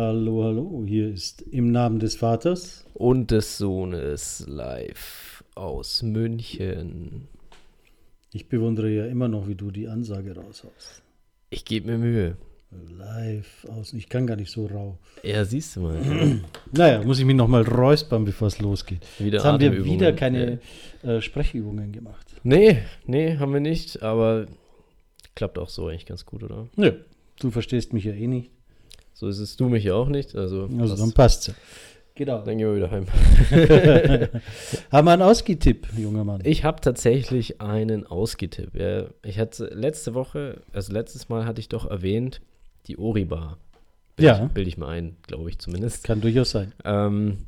Hallo, hallo, hier ist im Namen des Vaters und des Sohnes live aus München. Ich bewundere ja immer noch, wie du die Ansage raushaust. Ich gebe mir Mühe. Live aus. Ich kann gar nicht so rau. Ja, siehst du mal. naja, muss ich mich nochmal räuspern, bevor es losgeht. Wieder Jetzt haben wir wieder keine ja. äh, Sprechübungen gemacht. Nee, nee, haben wir nicht, aber klappt auch so eigentlich ganz gut, oder? Nö, du verstehst mich ja eh nicht. So ist es du mich ja auch nicht. Also, also dann passt ja. Genau. Dann gehen wir wieder heim. haben wir einen Ausgetipp, junger Mann? Ich habe tatsächlich einen Ausgetipp. Ich hatte letzte Woche, also letztes Mal hatte ich doch erwähnt, die Oribar. Ja. Bilde ich mal ein, glaube ich zumindest. Kann durchaus sein. Ähm,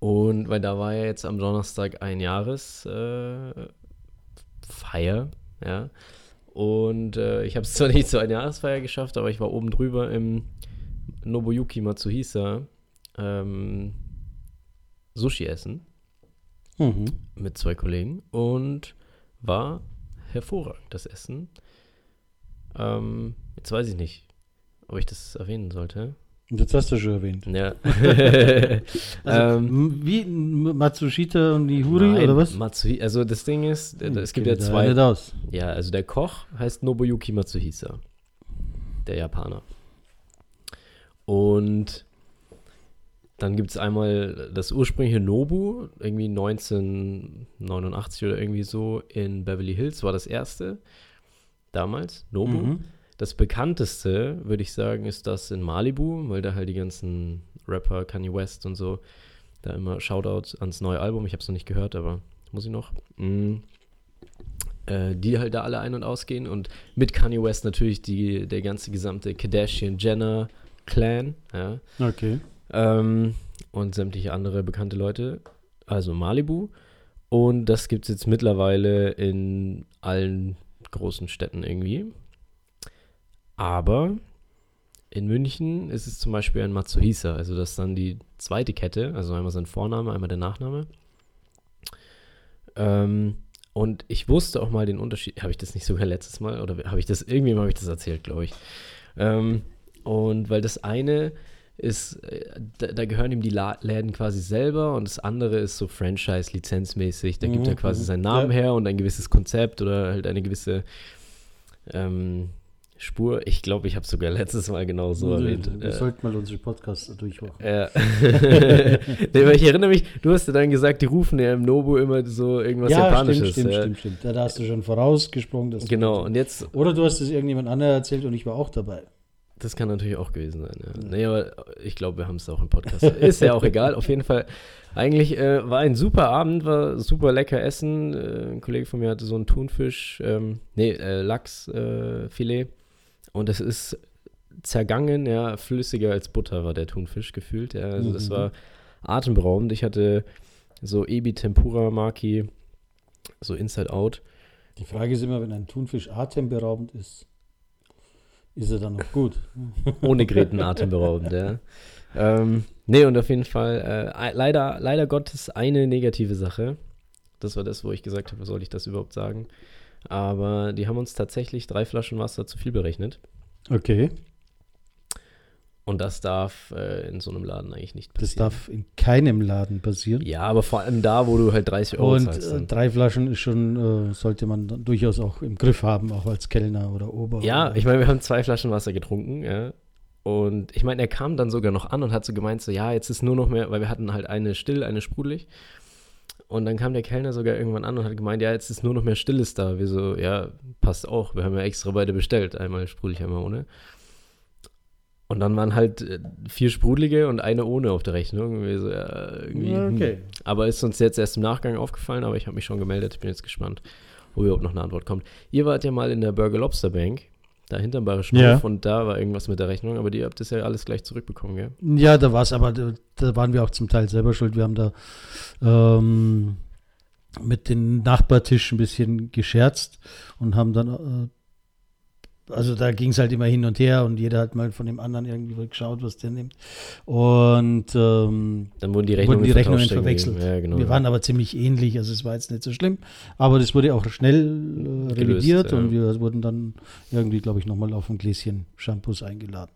und weil da war ja jetzt am Donnerstag ein Jahresfeier, äh, ja. Und äh, ich habe es zwar nicht zu einer Jahresfeier geschafft, aber ich war oben drüber im Nobuyuki Matsuhisa ähm, Sushi essen mhm. mit zwei Kollegen und war hervorragend, das Essen. Ähm, jetzt weiß ich nicht, ob ich das erwähnen sollte. Das hast du schon erwähnt. Ja. also, ähm, wie Matsushita und Nihuri nein, oder was? Matsuhi also das Ding ist, hm, es gibt ja zwei. Ja, also der Koch heißt Nobuyuki Matsuhisa. Der Japaner. Und dann gibt es einmal das ursprüngliche Nobu, irgendwie 1989 oder irgendwie so in Beverly Hills war das erste. Damals, Nobu. Mhm. Das bekannteste, würde ich sagen, ist das in Malibu, weil da halt die ganzen Rapper, Kanye West und so, da immer Shoutout ans neue Album. Ich habe es noch nicht gehört, aber muss ich noch. Mm. Äh, die halt da alle ein- und ausgehen und mit Kanye West natürlich die, der ganze gesamte Kardashian-Jenner-Clan. Ja. Okay. Ähm, und sämtliche andere bekannte Leute. Also Malibu. Und das gibt es jetzt mittlerweile in allen großen Städten irgendwie. Aber in München ist es zum Beispiel ein Matsuhisa, also das ist dann die zweite Kette, also einmal sein Vorname, einmal der Nachname. Ähm, und ich wusste auch mal den Unterschied, habe ich das nicht sogar letztes Mal oder habe ich das, irgendwie habe ich das erzählt, glaube ich. Ähm, und weil das eine ist, äh, da, da, gehören ihm die La Läden quasi selber und das andere ist so Franchise-lizenzmäßig, da mhm, gibt er quasi mhm. seinen Namen ja. her und ein gewisses Konzept oder halt eine gewisse ähm, Spur. Ich glaube, ich habe sogar letztes Mal genau so erwähnt. Wir äh, sollten mal unsere Podcasts durchmachen. Ja. nee, ich erinnere mich, du hast ja dann gesagt, die rufen ja im Nobu immer so irgendwas ja, Japanisches. Stimmt, stimmt, ja. stimmt, stimmt. Da, da hast du schon vorausgesprungen. genau, und jetzt. Oder du hast es irgendjemand anderem erzählt und ich war auch dabei. Das kann natürlich auch gewesen sein, ja. Nee, aber ich glaube, wir haben es auch im Podcast. Ist ja auch egal. Auf jeden Fall, eigentlich äh, war ein super Abend, war super lecker Essen. Äh, ein Kollege von mir hatte so ein Thunfisch, ähm, nee, äh, Lachsfilet. Und es ist zergangen, ja, flüssiger als Butter war der Thunfisch gefühlt. Ja, also mhm. das war atemberaubend. Ich hatte so Ebi Tempura Maki, so Inside Out. Die Frage ist immer, wenn ein Thunfisch atemberaubend ist, ist er dann noch gut? Ohne Gräten atemberaubend, ja. Ähm, nee, und auf jeden Fall, äh, leider, leider Gottes eine negative Sache. Das war das, wo ich gesagt habe, soll ich das überhaupt sagen? Aber die haben uns tatsächlich drei Flaschen Wasser zu viel berechnet. Okay. Und das darf äh, in so einem Laden eigentlich nicht passieren. Das darf in keinem Laden passieren. Ja, aber vor allem da, wo du halt 30 Euro Und zahlst. Und äh, drei Flaschen ist schon, äh, sollte man durchaus auch im Griff haben, auch als Kellner oder Ober. Ja, oder ich meine, wir haben zwei Flaschen Wasser getrunken, ja. Und ich meine, er kam dann sogar noch an und hat so gemeint, so, ja, jetzt ist nur noch mehr, weil wir hatten halt eine still, eine sprudelig. Und dann kam der Kellner sogar irgendwann an und hat gemeint, ja, jetzt ist nur noch mehr Stilles da. Wir so, ja, passt auch. Wir haben ja extra beide bestellt. Einmal sprudelig, einmal ohne. Und dann waren halt äh, vier sprudelige und eine ohne auf der Rechnung. So, ja, irgendwie, okay. Hm. Aber ist uns jetzt erst im Nachgang aufgefallen, aber ich habe mich schon gemeldet. Ich bin jetzt gespannt, wo überhaupt noch eine Antwort kommt. Ihr wart ja mal in der Burger Lobster Bank da hinterm Bayerischen ja. Hof und da war irgendwas mit der Rechnung, aber die habt das ja alles gleich zurückbekommen, gell? Ja, da war es, aber da, da, waren wir auch zum Teil selber schuld. Wir haben da ähm, mit den Nachbartisch ein bisschen gescherzt und haben dann also da ging es halt immer hin und her und jeder hat mal von dem anderen irgendwie geschaut, was der nimmt. Und ähm, Dann wurden die Rechnungen, wurden die Rechnungen verwechselt. Ja, genau. wir waren aber ziemlich ähnlich, also es war jetzt nicht so schlimm. Aber das wurde auch schnell äh, revidiert ja. und wir wurden dann irgendwie, glaube ich, nochmal auf ein Gläschen Shampoos eingeladen.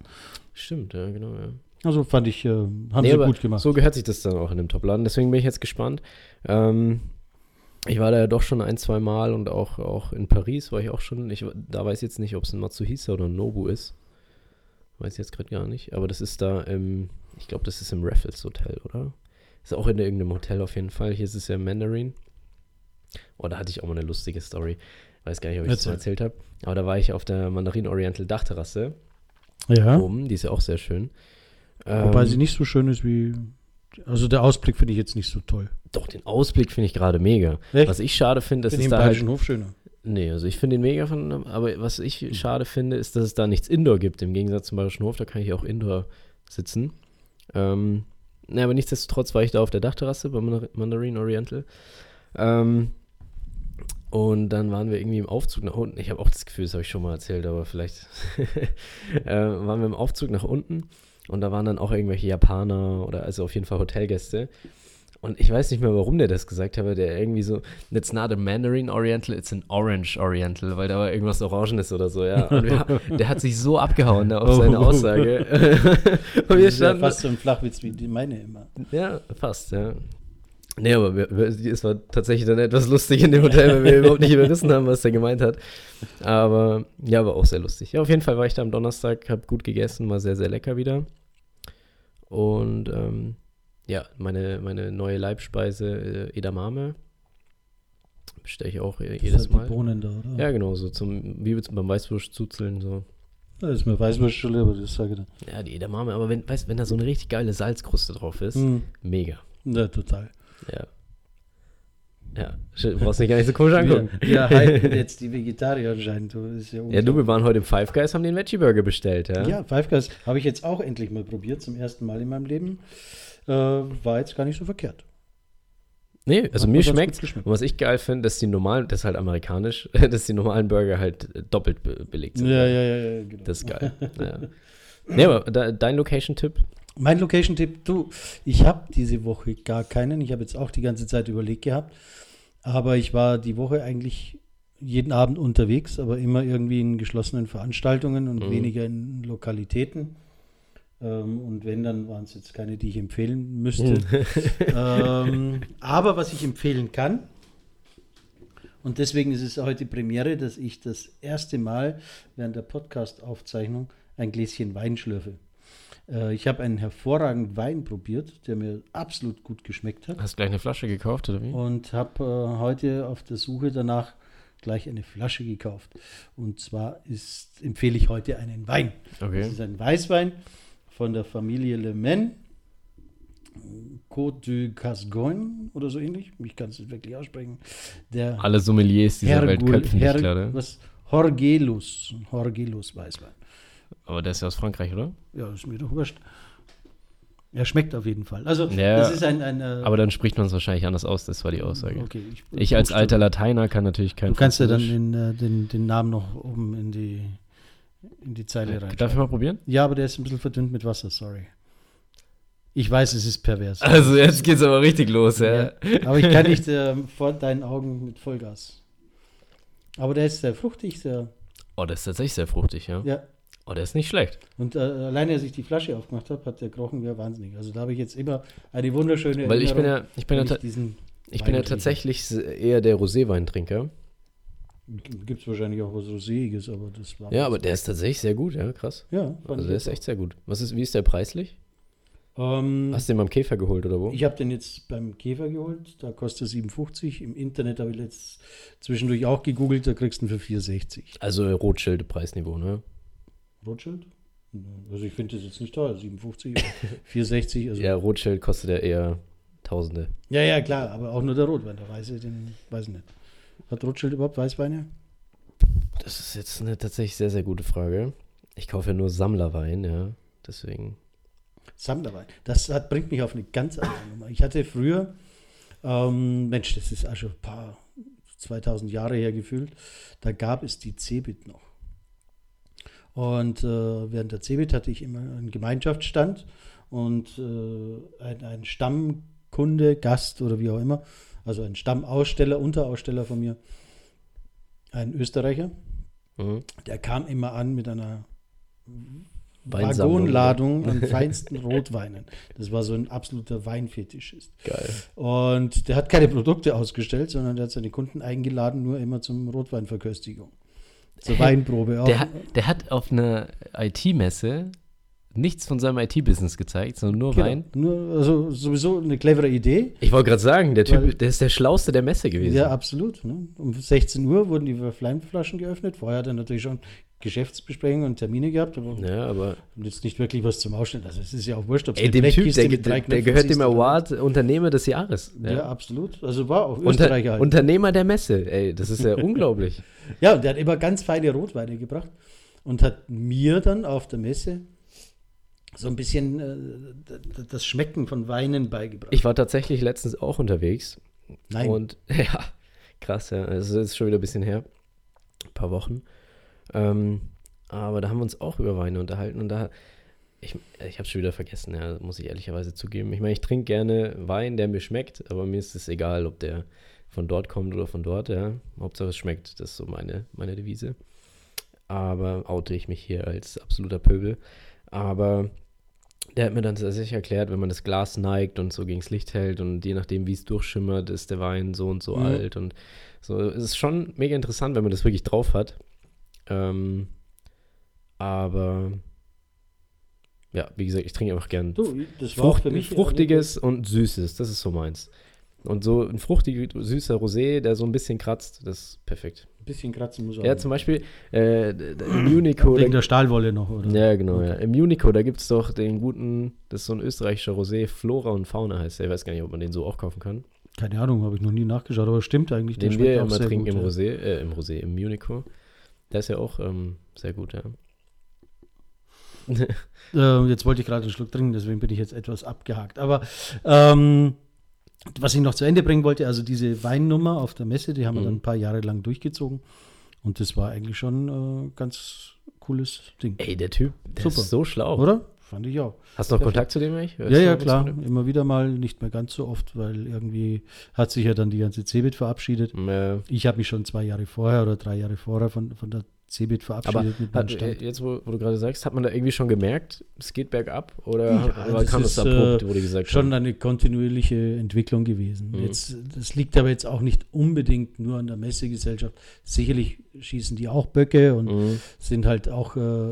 Stimmt, ja, genau, ja. Also fand ich, äh, haben Nee, sie gut gemacht. So gehört sich das dann auch in dem Topladen. Deswegen bin ich jetzt gespannt. Ähm, ich war da ja doch schon ein, zwei Mal und auch, auch in Paris war ich auch schon. Ich, da weiß ich jetzt nicht, ob es ein Matsuhisa oder ein Nobu ist. Weiß ich jetzt gerade gar nicht. Aber das ist da im, ich glaube, das ist im Raffles Hotel, oder? Ist auch in irgendeinem Hotel auf jeden Fall. Hier ist es ja Mandarin. Oh, da hatte ich auch mal eine lustige Story. Weiß gar nicht, ob ich das mal Erzähl. erzählt habe. Aber da war ich auf der Mandarin Oriental Dachterrasse ja, oben. Die ist ja auch sehr schön. wobei Ähm, sie nicht so schön ist wie, also der Ausblick finde ich jetzt nicht so toll. Doch, den Ausblick finde ich gerade mega. Echt? Was ich schade finde, dass es da halt. Bayerischen Hof schöner. Nee, also ich finde den mega von, aber was ich Hm. schade finde, ist, dass es da nichts Indoor gibt. Im Gegensatz zum Bayerischen Hof, da kann ich auch Indoor sitzen. Ähm, na, aber nichtsdestotrotz war ich da auf der Dachterrasse bei Mandar- Mandarin Oriental. Ähm, und dann waren wir irgendwie im Aufzug nach unten. Ich habe auch das Gefühl, das habe ich schon mal erzählt, aber vielleicht äh, waren wir im Aufzug nach unten und da waren dann auch irgendwelche Japaner oder also auf jeden Fall Hotelgäste. Und ich weiß nicht mehr, warum der das gesagt hat, aber der irgendwie so, it's not a Mandarin Oriental, it's an Orange Oriental, weil da war irgendwas Orangenes oder so, ja. Und wir, der hat sich so abgehauen da auf seine Oh. Aussage. und Das wir ist ja standen, fast so ein Flachwitz wie die meine immer. ja, fast, ja. Nee, aber wir, es war tatsächlich dann etwas lustig in dem Hotel, weil wir überhaupt nicht überrissen haben, was der gemeint hat. Aber ja, war auch sehr lustig. Ja, auf jeden Fall war ich da am Donnerstag, habe gut gegessen, war sehr, sehr lecker wieder. Und ähm, ja, meine, meine neue Leibspeise, äh, Edamame, bestelle ich auch äh, jedes die Mal. Bohnen da, oder? Ja, genau, so zum, wie beim Weißwurst zuzeln, so. Das ist mir Weißwurst schon lieber, das sage ich dann. Ja, die Edamame, aber wenn, weißt, wenn da so eine richtig geile Salzkruste drauf ist, Hm. mega. Ja, total. Ja. Ja, shit, brauchst dich gar nicht so komisch angucken. Wir, wir halten jetzt die Vegetarier anscheinend. Ja, Ja, du, wir waren heute im Five Guys, haben den Veggie Burger bestellt, ja? Ja, Five Guys habe ich jetzt auch endlich mal probiert, zum ersten Mal in meinem Leben. Äh, war jetzt gar nicht so verkehrt. Nee, also Hat mir schmeckt. was ich geil finde, dass die normalen, das ist halt amerikanisch, dass die normalen Burger halt äh, doppelt be belegt sind. Ja, ja, ja, ja genau. Das ist geil. ja. Nee, aber da, dein Location-Tipp? Mein Location-Tipp, du, ich habe diese Woche gar keinen. Ich habe jetzt auch die ganze Zeit überlegt gehabt. Aber ich war die Woche eigentlich jeden Abend unterwegs, aber immer irgendwie in geschlossenen Veranstaltungen und Mhm. weniger in Lokalitäten. Ähm, und wenn, dann waren es jetzt keine, die ich empfehlen müsste. ähm, aber was ich empfehlen kann, und deswegen ist es heute Premiere, dass ich das erste Mal während der Podcast-Aufzeichnung ein Gläschen Wein schlürfe. Äh, ich habe einen hervorragenden Wein probiert, der mir absolut gut geschmeckt hat. Hast du gleich eine Flasche gekauft, oder wie? Und habe äh, heute auf der Suche danach gleich eine Flasche gekauft. Und zwar ist, empfehle ich heute einen Wein. Das Okay. ist ein Weißwein von der Familie Le Maine. Côte du Gascogne oder so ähnlich. Ich kann es nicht wirklich aussprechen. Der Alle Sommeliers dieser Welt Hergul- köpfen dich Her- gerade. was Horgelus. Horgelus Weißwein. Aber der ist ja aus Frankreich, oder? Ja, ist mir doch wurscht. Er schmeckt auf jeden Fall. Also, Ja, das ist ein. ein äh, Aber dann spricht man es wahrscheinlich anders aus, das war die Aussage. okay, Ich als Buchstabe. alter Lateiner kann natürlich kein Du kannst ja dann den, äh, den, den Namen noch oben in die, in die Zeile rein. Darf ich mal probieren? Ja, aber der ist ein bisschen verdünnt mit Wasser, sorry. Ich weiß, es ist pervers. Also jetzt geht's aber richtig los, ja. Ja, aber ich kann nicht ähm, vor deinen Augen mit Vollgas. Aber der ist sehr fruchtig, sehr. Oh, der ist tatsächlich sehr fruchtig, ja. Ja. Oh, der ist nicht schlecht. Und äh, alleine, als ich die Flasche aufgemacht habe, hat der gerochen wie wahnsinnig. Also da habe ich jetzt immer eine wunderschöne Weil ich bin ja, ich bin ja, ich ich bin ja tatsächlich eher der Roséweintrinker. Gibt es wahrscheinlich auch was Roséiges, aber das war. Ja, aber der ist tatsächlich sehr gut, ja, krass. Ja, Also der ist jetzt echt sehr gut. Was ist, wie ist der preislich? Ähm, Hast du den beim Käfer geholt oder wo? Ich habe den jetzt beim Käfer geholt, da kostet er 7,50. Im Internet habe ich letzt zwischendurch auch gegoogelt, da kriegst du ihn für 4,60. Also Rothschild Preisniveau, ne? Rothschild? Also ich finde das jetzt nicht teuer, 7,50 oder 4,60. Also Ja, Rothschild kostet ja eher Tausende. ja, ja, klar, aber auch nur der Rotwein, der Weiße, den weiß ich nicht. Hat Rothschild überhaupt Weißweine? Das ist jetzt eine tatsächlich sehr, sehr gute Frage. Ich kaufe ja nur Sammlerwein, ja. Deswegen. Sammlerwein. Das hat, bringt mich auf eine ganz andere Nummer. Ich hatte früher, ähm, Mensch, das ist auch schon ein paar 2000 Jahre her gefühlt, da gab es die Cebit noch. Und äh, während der CeBIT hatte ich immer einen Gemeinschaftsstand und äh, ein, ein Stammkunde, Gast oder wie auch immer, also ein Stammaussteller, Unteraussteller von mir, ein Österreicher, Mhm. der kam immer an mit einer Wagonladung an feinsten Rotweinen. Das war so ein absoluter Weinfetischist. Geil. Und der hat keine Produkte ausgestellt, sondern der hat seine Kunden eingeladen, nur immer zum Rotweinverköstigung. Zur Weinprobe auch. Der, hat- der hat auf einer IT-Messe nichts von seinem IT-Business gezeigt, sondern nur Genau. Wein. Nur, also sowieso eine clevere Idee. Ich wollte gerade sagen, der Weil- Typ, der ist der Schlauste der Messe gewesen. Ja, absolut. Ne? Um 16 Uhr wurden die Weinflaschen geöffnet. Vorher hat er natürlich schon Geschäftsbesprechungen und Termine gehabt, aber Ja, aber jetzt nicht wirklich was zum Ausstellen. Also es ist ja auch wurscht, ob es ey, dem Typ, der, der, der Knöpfen gehört siehst dem oder- Award Unternehmer des Jahres. Ja. absolut. Also war auch Unter, Österreicher halt. Unternehmer der Messe, ey, das ist ja unglaublich. Ja, und der hat immer ganz feine Rotweine gebracht und hat mir dann auf der Messe so ein bisschen äh, das Schmecken von Weinen beigebracht. Ich war tatsächlich letztens auch unterwegs Nein, Und ja, krass, ja. Es ist schon wieder ein bisschen her. Ein paar Wochen. Ähm, aber da haben wir uns auch über Weine unterhalten und da, ich, ich habe schon wieder vergessen, ja, muss ich ehrlicherweise zugeben. Ich meine, ich trinke gerne Wein, der mir schmeckt, aber mir ist es egal, ob der von dort kommt oder von dort, ja. Hauptsache es schmeckt. Das ist so meine, meine Devise. Aber oute ich mich hier als absoluter Pöbel. Aber der hat mir dann tatsächlich erklärt, wenn man das Glas neigt und so gegens Licht hält und je nachdem, wie es durchschimmert, ist der Wein so und so Mhm. alt und so. Es ist schon mega interessant, wenn man das wirklich drauf hat. Ähm, aber ja, wie gesagt, ich trinke einfach gern du, das war auch Frucht, für mich Fruchtiges und Süßes. Das ist so meins. Und so ein fruchtig süßer Rosé, der so ein bisschen kratzt, das ist perfekt. Ein bisschen kratzen muss auch. Ja, zum Beispiel äh, im Unico, Wegen der Stahlwolle noch, oder? ja, genau. Okay. Ja. Im Unico, da gibt es doch den guten, das ist so ein österreichischer Rosé, Flora und Fauna heißt der. Ich weiß gar nicht, ob man den so auch kaufen kann. Keine Ahnung, habe ich noch nie nachgeschaut, aber stimmt eigentlich. Den schmeckt wir auch immer trinken gut, im. Rosé, äh, im Rosé, im Unico. Der ist ja auch ähm, sehr gut, ja. Äh, jetzt wollte ich gerade einen Schluck trinken, deswegen bin ich jetzt etwas abgehakt. Aber ähm, was ich noch zu Ende bringen wollte, also diese Weinnummer auf der Messe, die haben wir Mhm. dann ein paar Jahre lang durchgezogen. Und das war eigentlich schon äh, ganz cooles Ding. Ey, der Typ, der Super. ist so schlau. Oder? Fand ich auch. Hast du noch Kontakt zu dem eigentlich? Hörst Ja, ja, klar. Immer wieder mal, nicht mehr ganz so oft, weil irgendwie hat sich ja dann die ganze Cebit verabschiedet. Äh, Ich habe mich schon zwei Jahre vorher oder drei Jahre vorher von, von der Cebit verabschiedet aber hat, äh, jetzt, wo, wo du gerade sagst, hat man da irgendwie schon gemerkt, es geht bergab? Oder, Ja, oder das kam ist, abrupt, wo die gesagt schon haben? eine kontinuierliche Entwicklung gewesen. Mhm. Jetzt, das liegt aber jetzt auch nicht unbedingt nur an der Messegesellschaft. Sicherlich schießen die auch Böcke und Mhm. sind halt auch äh,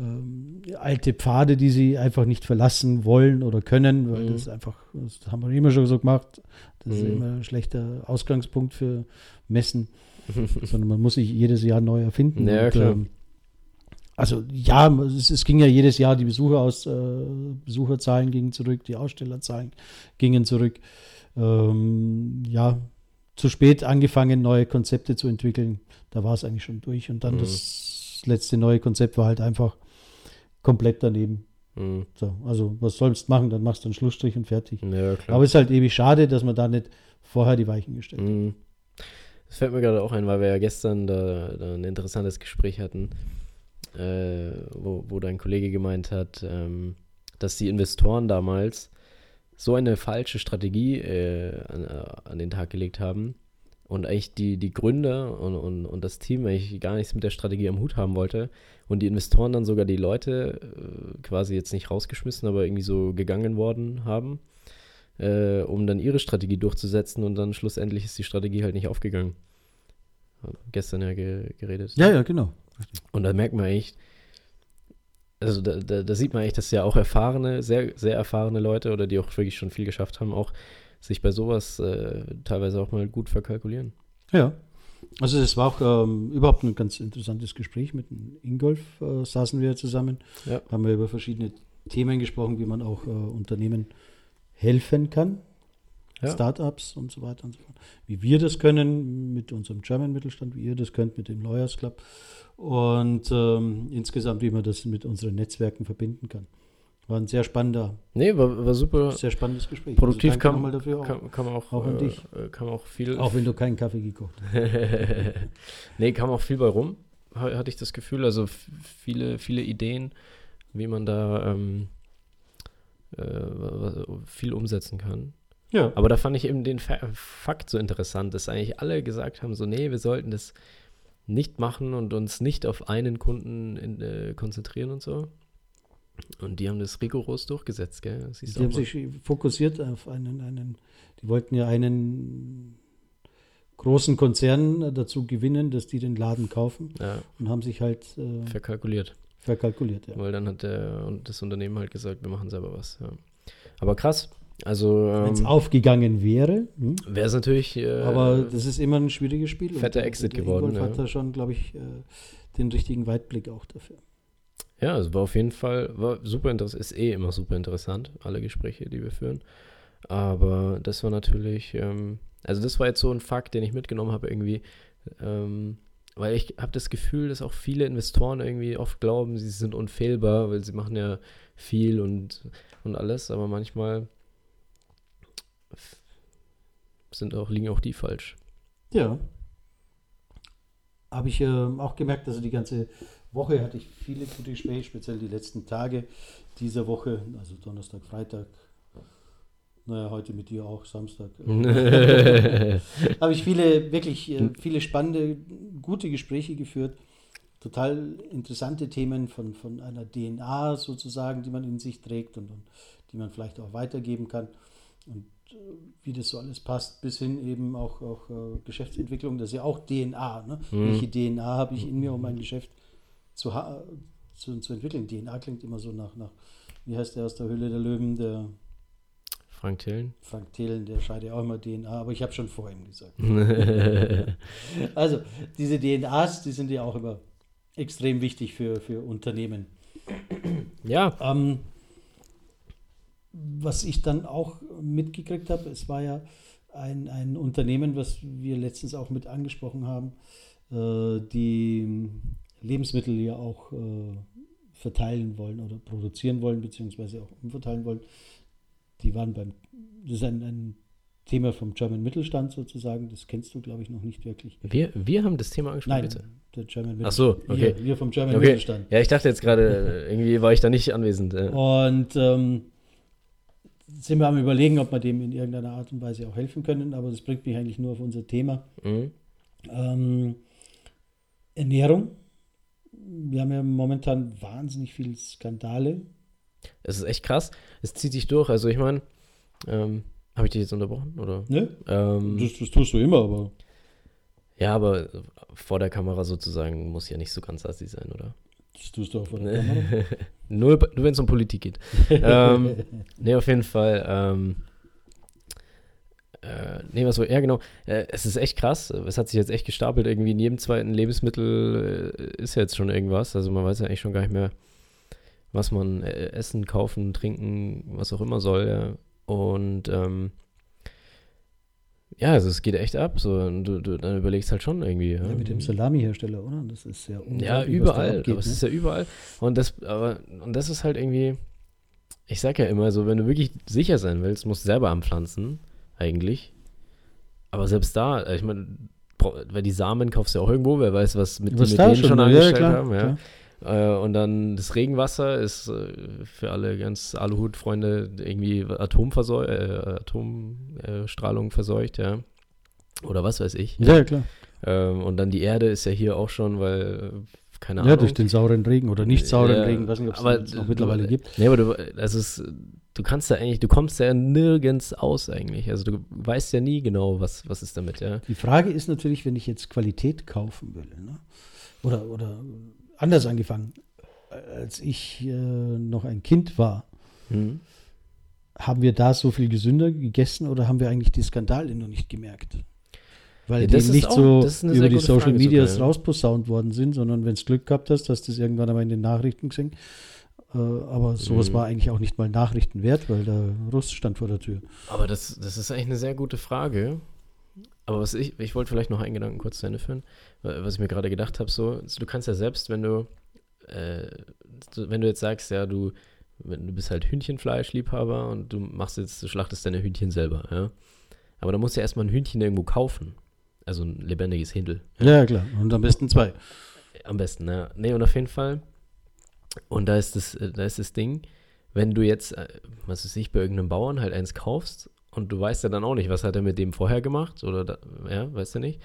ähm, alte Pfade, die sie einfach nicht verlassen wollen oder können, weil Mhm. das einfach, das haben wir immer schon so gemacht. Das ist Mhm. immer ein schlechter Ausgangspunkt für Messen, sondern man muss sich jedes Jahr neu erfinden. Ja, Und, ähm, also ja, es, es ging ja jedes Jahr, die Besucher aus, äh, Besucherzahlen gingen zurück, die Ausstellerzahlen gingen zurück. Ähm, ja, zu spät angefangen, neue Konzepte zu entwickeln. Da war es eigentlich schon durch. Und dann Mhm. das letzte neue Konzept war halt einfach komplett daneben. Mhm. So, also was sollst du machen? Dann machst du einen Schlussstrich und fertig. Ja. Aber es ist halt ewig schade, dass man da nicht vorher die Weichen gestellt hat. Mhm. Das fällt mir gerade auch ein, weil wir ja gestern da, da ein interessantes Gespräch hatten, äh, wo, wo dein Kollege gemeint hat, ähm, dass die Investoren damals so eine falsche Strategie äh, an, äh, an den Tag gelegt haben und eigentlich die, die Gründer und, und, und das Team eigentlich gar nichts mit der Strategie am Hut haben wollte und die Investoren dann sogar die Leute äh, quasi jetzt nicht rausgeschmissen, aber irgendwie so gegangen worden haben äh, um dann ihre Strategie durchzusetzen und dann schlussendlich ist die Strategie halt nicht aufgegangen. Hat Gestern ja ge geredet. Ja, ja, genau. Und da merkt man echt, also da, da, da sieht man echt, dass ja auch erfahrene, sehr, sehr erfahrene Leute oder die auch wirklich schon viel geschafft haben, auch sich bei sowas äh, teilweise auch mal gut verkalkulieren. Ja. Also es war auch ähm, überhaupt ein ganz interessantes Gespräch mit Ingolf, äh, saßen wir zusammen, Ja. haben wir über verschiedene Themen gesprochen, wie man auch äh, Unternehmen helfen kann, Ja. Startups und so weiter und so fort. Wie wir das können mit unserem German Mittelstand, wie ihr das könnt mit dem Lawyers Club und ähm, insgesamt, wie man das mit unseren Netzwerken verbinden kann. War ein sehr spannender, Nee, war, war super sehr spannendes Gespräch. produktiv, danke kann, nochmal dafür auch, kann man auch, Auch an äh, dich. äh, man auch viel, auch wenn du keinen Kaffee gekocht hast. nee, kam auch viel bei rum. ha- hatte ich das Gefühl. Also viele, viele Ideen, wie man da ähm, äh, viel umsetzen kann. Ja. Aber da fand ich eben den Fa Fakt so interessant, dass eigentlich alle gesagt haben, so, nee, wir sollten das nicht machen und uns nicht auf einen Kunden in, äh, konzentrieren und so. Und die haben das rigoros durchgesetzt, gell? Die haben mal. sich fokussiert auf einen, einen, die wollten ja einen großen Konzern dazu gewinnen, dass die den Laden kaufen ja, und haben sich halt äh, verkalkuliert. verkalkuliert. Ja. Weil dann hat der und das Unternehmen halt gesagt, wir machen selber was. Ja. Aber krass. Also Wenn es ähm, aufgegangen wäre, hm? wäre es natürlich. Äh, aber das ist immer ein schwieriges Spiel. fetter Und, Exit der geworden, Ingolf ja. hat da schon, glaube ich, äh, den richtigen Weitblick auch dafür. Ja, es war auf jeden Fall war super interessant. Ist eh immer super interessant, alle Gespräche, die wir führen. Aber das war natürlich, ähm, also das war jetzt so ein Fakt, den ich mitgenommen habe irgendwie, ähm, weil ich habe das Gefühl, dass auch viele Investoren irgendwie oft glauben, sie sind unfehlbar, weil sie machen ja viel und, und alles, aber manchmal sind auch, liegen auch die falsch. Ja. Habe ich ähm, auch gemerkt, also die ganze Woche hatte ich viele gute Gespräche, speziell die letzten Tage dieser Woche, also Donnerstag, Freitag, naja, heute mit dir auch, Samstag. habe ich viele, wirklich äh, viele spannende, gute Gespräche geführt. Total interessante Themen von, von einer DNA sozusagen, die man in sich trägt und, und die man vielleicht auch weitergeben kann. Und äh, wie das so alles passt, bis hin eben auch, auch äh, Geschäftsentwicklung, das ist ja auch DNA. Ne? Mhm. Welche DNA habe ich in mir, um ein Geschäft zu, zu, zu entwickeln? DNA klingt immer so nach, nach, wie heißt der aus der Höhle der Löwen, der Frank Thelen. Frank Thelen, der schreit ja auch immer DNA, aber ich habe schon vor ihm gesagt. Also, diese DNAs, die sind ja auch immer extrem wichtig für, für Unternehmen. ja, Ähm, was ich dann auch mitgekriegt habe, es war ja ein, ein Unternehmen, was wir letztens auch mit angesprochen haben, äh, die Lebensmittel ja auch äh, verteilen wollen oder produzieren wollen, beziehungsweise auch umverteilen wollen. Die waren beim, das ist ein, ein Thema vom German Mittelstand sozusagen, das kennst du, glaube ich, noch nicht wirklich. wir, wir haben das Thema angesprochen, Nein, bitte. der German Ach so, okay. Wir, wir vom German Okay. Mittelstand. Ja, ich dachte jetzt gerade, irgendwie war ich da nicht anwesend. äh. Und ähm, sind wir am Überlegen, ob wir dem in irgendeiner Art und Weise auch helfen können, aber das bringt mich eigentlich nur auf unser Thema. Mhm. Ähm, Ernährung. Wir haben ja momentan wahnsinnig viele Skandale. Es ist echt krass. Es zieht sich durch. Also ich meine, ähm, habe ich dich jetzt unterbrochen? Oder? Ne? Ähm, Das, das tust du immer, aber. ja, aber vor der Kamera sozusagen muss ja nicht so ganz assi sein, oder? Das tust du auch vor der Kamera. nur nur wenn es um Politik geht. ähm, nee, auf jeden Fall. Ähm, äh, nee, was war, ja genau, äh, es ist echt krass, es hat sich jetzt echt gestapelt, irgendwie in jedem zweiten Lebensmittel äh, ist jetzt schon irgendwas, also man weiß ja eigentlich schon gar nicht mehr, was man äh, essen, kaufen, trinken, was auch immer soll, ja. und ähm, ja, also es geht echt ab, so, und du, du dann überlegst halt schon irgendwie, ja. Ja, mit dem Salami-Hersteller, oder? Das ist ja Ja, überall. abgeht, aber es ne? ist ja überall. Und das, aber, und das ist halt irgendwie, ich sag ja immer so, wenn du wirklich sicher sein willst, musst du selber anpflanzen, eigentlich. Aber selbst da, äh, ich meine, weil die Samen kaufst du ja auch irgendwo, wer weiß, was mit, die mit denen schon, schon ja, angestellt klar, haben. Ja. Äh, und dann das Regenwasser ist äh, für alle ganz Aluhut-Freunde irgendwie Atomverseu äh, Atomstrahlung verseucht, ja. Oder was weiß ich. Ja, ja, klar. Ähm, und dann die Erde ist ja hier auch schon, weil, keine Ja, Ahnung. durch den sauren Regen oder nicht sauren Ja, Regen, weiß nicht, ob es das noch mittlerweile du, gibt. Nee, aber du, also es, du kannst da eigentlich, du kommst ja nirgends aus eigentlich. Also du weißt ja nie genau, was, was ist damit, ja. Die Frage ist natürlich, wenn ich jetzt Qualität kaufen will, ne? oder, oder anders angefangen, als ich äh, noch ein Kind war, Hm. haben wir da so viel gesünder gegessen oder haben wir eigentlich die Skandale noch nicht gemerkt? Weil Ja, die das nicht auch- so das über die Social Frage Medias sogar, rausposaunt worden sind, sondern wenn es Glück gehabt hast, du es irgendwann einmal in den Nachrichten gesehen. Äh, aber sowas Mhm. war eigentlich auch nicht mal Nachrichten wert, weil der Russ stand vor der Tür. Aber das, das ist eigentlich eine sehr gute Frage. Aber was ich, ich wollte vielleicht noch einen Gedanken kurz zu Ende führen, wa- was ich mir gerade gedacht habe, so, du kannst ja selbst, wenn du, äh, wenn du jetzt sagst, ja, du, du bist halt Hühnchenfleischliebhaber und du machst jetzt, du schlachtest deine Hühnchen selber, ja. Aber da musst du ja erstmal ein Hühnchen irgendwo kaufen. Also ein lebendiges Händel. Ja, ja, klar. Und am besten zwei. Am besten, ne? Nee, und auf jeden Fall. Und da ist das, äh, da ist das Ding, wenn du jetzt, äh, was weiß ich, bei irgendeinem Bauern halt eins kaufst und du weißt ja dann auch nicht, was hat er mit dem vorher gemacht oder, da, ja, weißt du nicht.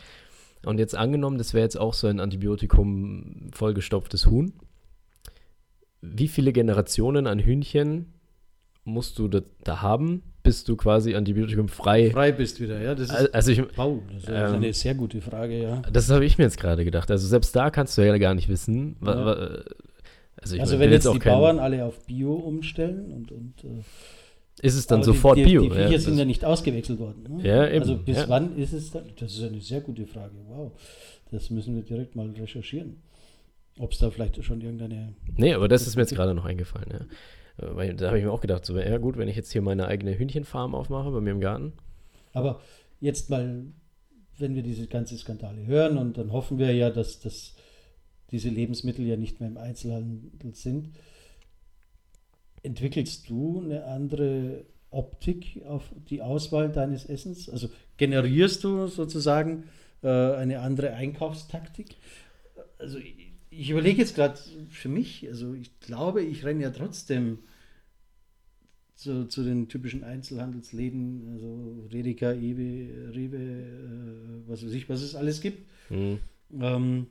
Und jetzt angenommen, das wäre jetzt auch so ein Antibiotikum vollgestopftes Huhn. Wie viele Generationen an Hühnchen musst du da, da haben, bis du quasi Antibiotikum frei. Frei bist wieder, ja. Das ist, also ich, wow, das ist ähm, eine sehr gute Frage, ja. Das habe ich mir jetzt gerade gedacht. Also selbst da kannst du ja gar nicht wissen. Ja. wa- also, Also wenn jetzt auch die kein- Bauern alle auf Bio umstellen und, und äh, ist es dann aber sofort die, die, Bio. Die Viecher ja, sind ja nicht ausgewechselt worden. Ne? Ja, eben, Also bis ja. wann ist es dann? Das ist eine sehr gute Frage. Wow. Das müssen wir direkt mal recherchieren. Ob es da vielleicht schon irgendeine. Nee, aber das ist mir jetzt gerade noch eingefallen, ja. Weil da habe ich mir auch gedacht, so, ja gut, wenn ich jetzt hier meine eigene Hühnchenfarm aufmache bei mir im Garten. Aber jetzt mal, wenn wir diese ganze Skandale hören und dann hoffen wir ja, dass, dass diese Lebensmittel ja nicht mehr im Einzelhandel sind, entwickelst du eine andere Optik auf die Auswahl deines Essens? Also generierst du sozusagen äh, eine andere Einkaufstaktik? Also ich, überlege jetzt gerade für mich, also ich glaube, ich renne ja trotzdem zu, zu den typischen Einzelhandelsläden, also Redeka, Ewe, Rewe, äh, was weiß ich, was es alles gibt. Hm. Ähm,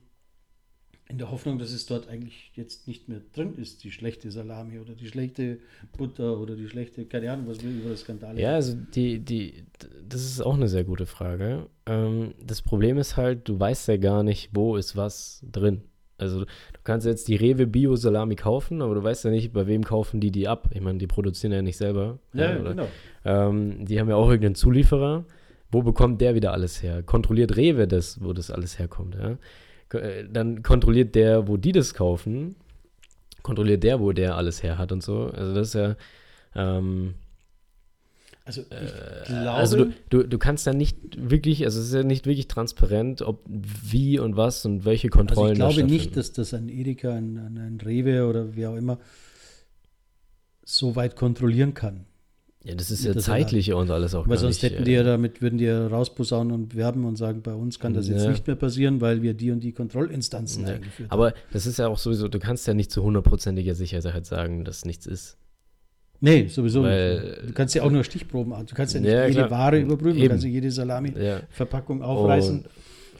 in der Hoffnung, dass es dort eigentlich jetzt nicht mehr drin ist, die schlechte Salami oder die schlechte Butter oder die schlechte, keine Ahnung, was wir über das Skandale Ja, also die, die, das ist auch eine sehr gute Frage. Ähm, das Problem ist halt, du weißt ja gar nicht, wo ist was drin. Also du kannst jetzt die Rewe Bio Salami kaufen, aber du weißt ja nicht, bei wem kaufen die die ab. Ich meine, die produzieren ja nicht selber. Ja, ja, oder- genau. Ähm, die haben ja auch irgendeinen Zulieferer. Wo bekommt der wieder alles her? Kontrolliert Rewe das, wo das alles herkommt? Ja? Äh, Dann kontrolliert der, wo die das kaufen, kontrolliert der, wo der alles her hat und so. Also das ist ja. Ähm, Also ich äh, glaube, also du, du, du kannst da nicht wirklich, also es ist ja nicht wirklich transparent, ob wie und was und welche also Kontrollen ich da glaube nicht, dass das ein Edeka, ein, ein, Rewe oder wie auch immer so weit kontrollieren kann. Ja, das ist ja zeitlich und alles auch Weil sonst nicht, hätten äh, die ja damit, würden die ja rausposaunen und werben und sagen, bei uns kann das jetzt Ja. nicht mehr passieren, weil wir die und die Kontrollinstanzen Ja, eingeführt haben. Aber das ist ja auch sowieso, du kannst ja nicht zu hundertprozentiger Sicherheit sagen, dass nichts ist. Nee, sowieso Weil- nicht. Du kannst ja auch nur Stichproben an. Du kannst ja nicht Ja, jede klar. Ware überprüfen. Du Eben. kannst ja jede Salami-Verpackung Ja. aufreißen